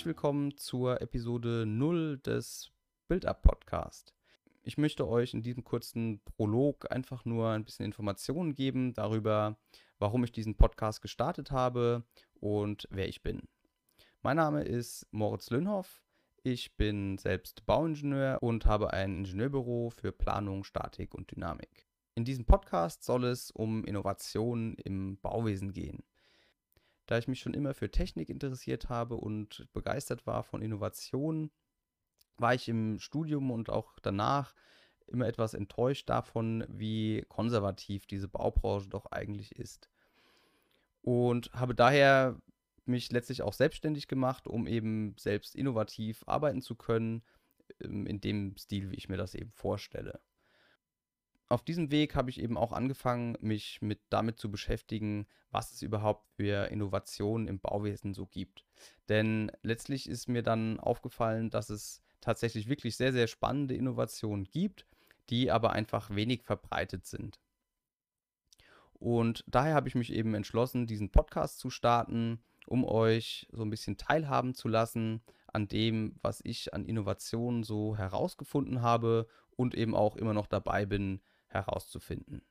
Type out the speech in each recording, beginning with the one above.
Herzlich willkommen zur Episode 0 des Build-Up Podcast. Ich möchte euch in diesem kurzen Prolog einfach nur ein bisschen Informationen geben darüber, warum ich diesen Podcast gestartet habe und wer ich bin. Mein Name ist Moritz Löhnhoff. Ich bin selbst Bauingenieur und habe ein Ingenieurbüro für Planung, Statik und Dynamik. In diesem Podcast soll es um Innovationen im Bauwesen gehen. Da ich mich schon immer für Technik interessiert habe und begeistert war von Innovationen, war ich im Studium und auch danach immer etwas enttäuscht davon, wie konservativ diese Baubranche doch eigentlich ist. Und habe daher mich letztlich auch selbstständig gemacht, um eben selbst innovativ arbeiten zu können, ähm, in dem Stil, wie ich mir das eben vorstelle auf diesem Weg habe ich eben auch angefangen, mich mit damit zu beschäftigen, was es überhaupt für Innovationen im Bauwesen so gibt. Denn letztlich ist mir dann aufgefallen, dass es tatsächlich wirklich sehr, sehr spannende Innovationen gibt, die aber einfach wenig verbreitet sind. Und daher habe ich mich eben entschlossen, diesen Podcast zu starten, um euch so ein bisschen teilhaben zu lassen an dem, was ich an Innovationen so herausgefunden habe und eben auch immer noch dabei bin, herauszufinden.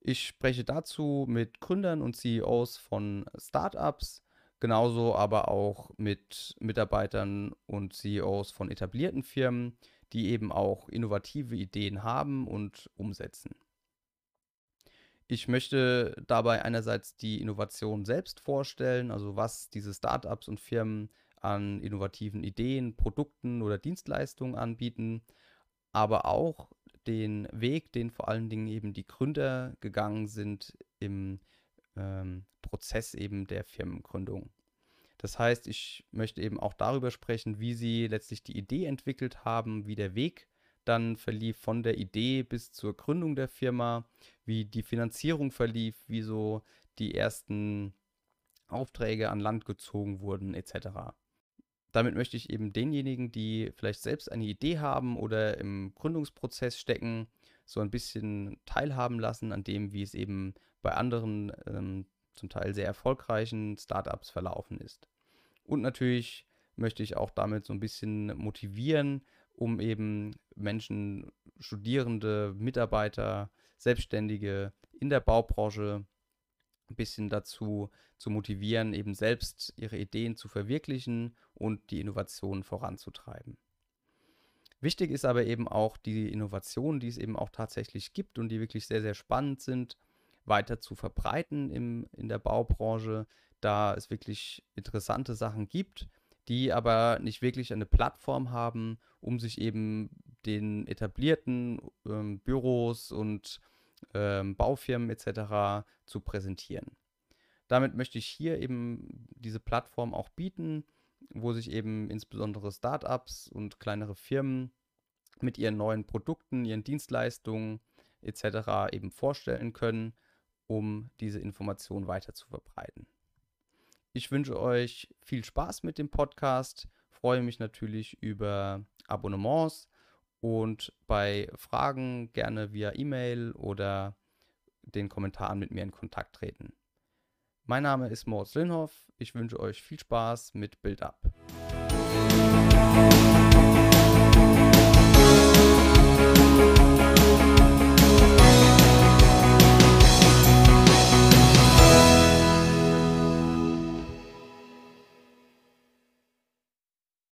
Ich spreche dazu mit Gründern und CEOs von Startups, genauso aber auch mit Mitarbeitern und CEOs von etablierten Firmen, die eben auch innovative Ideen haben und umsetzen. Ich möchte dabei einerseits die Innovation selbst vorstellen, also was diese Startups und Firmen an innovativen Ideen, Produkten oder Dienstleistungen anbieten, aber auch den Weg, den vor allen Dingen eben die Gründer gegangen sind im ähm, Prozess eben der Firmengründung. Das heißt, ich möchte eben auch darüber sprechen, wie sie letztlich die Idee entwickelt haben, wie der Weg dann verlief von der Idee bis zur Gründung der Firma, wie die Finanzierung verlief, wie so die ersten Aufträge an Land gezogen wurden etc damit möchte ich eben denjenigen, die vielleicht selbst eine Idee haben oder im Gründungsprozess stecken, so ein bisschen teilhaben lassen an dem, wie es eben bei anderen ähm, zum Teil sehr erfolgreichen Startups verlaufen ist. Und natürlich möchte ich auch damit so ein bisschen motivieren, um eben Menschen, Studierende, Mitarbeiter, Selbstständige in der Baubranche ein bisschen dazu zu motivieren, eben selbst ihre Ideen zu verwirklichen und die Innovationen voranzutreiben. Wichtig ist aber eben auch die Innovationen, die es eben auch tatsächlich gibt und die wirklich sehr, sehr spannend sind, weiter zu verbreiten im, in der Baubranche, da es wirklich interessante Sachen gibt, die aber nicht wirklich eine Plattform haben, um sich eben den etablierten ähm, Büros und ähm, Baufirmen etc. zu präsentieren. Damit möchte ich hier eben diese Plattform auch bieten, wo sich eben insbesondere Startups und kleinere Firmen mit ihren neuen Produkten, ihren Dienstleistungen etc. eben vorstellen können, um diese Information weiter zu verbreiten. Ich wünsche euch viel Spaß mit dem Podcast, freue mich natürlich über Abonnements und bei Fragen gerne via E-Mail oder den Kommentaren mit mir in Kontakt treten. Mein Name ist Moritz Linhoff. Ich wünsche euch viel Spaß mit Build Up.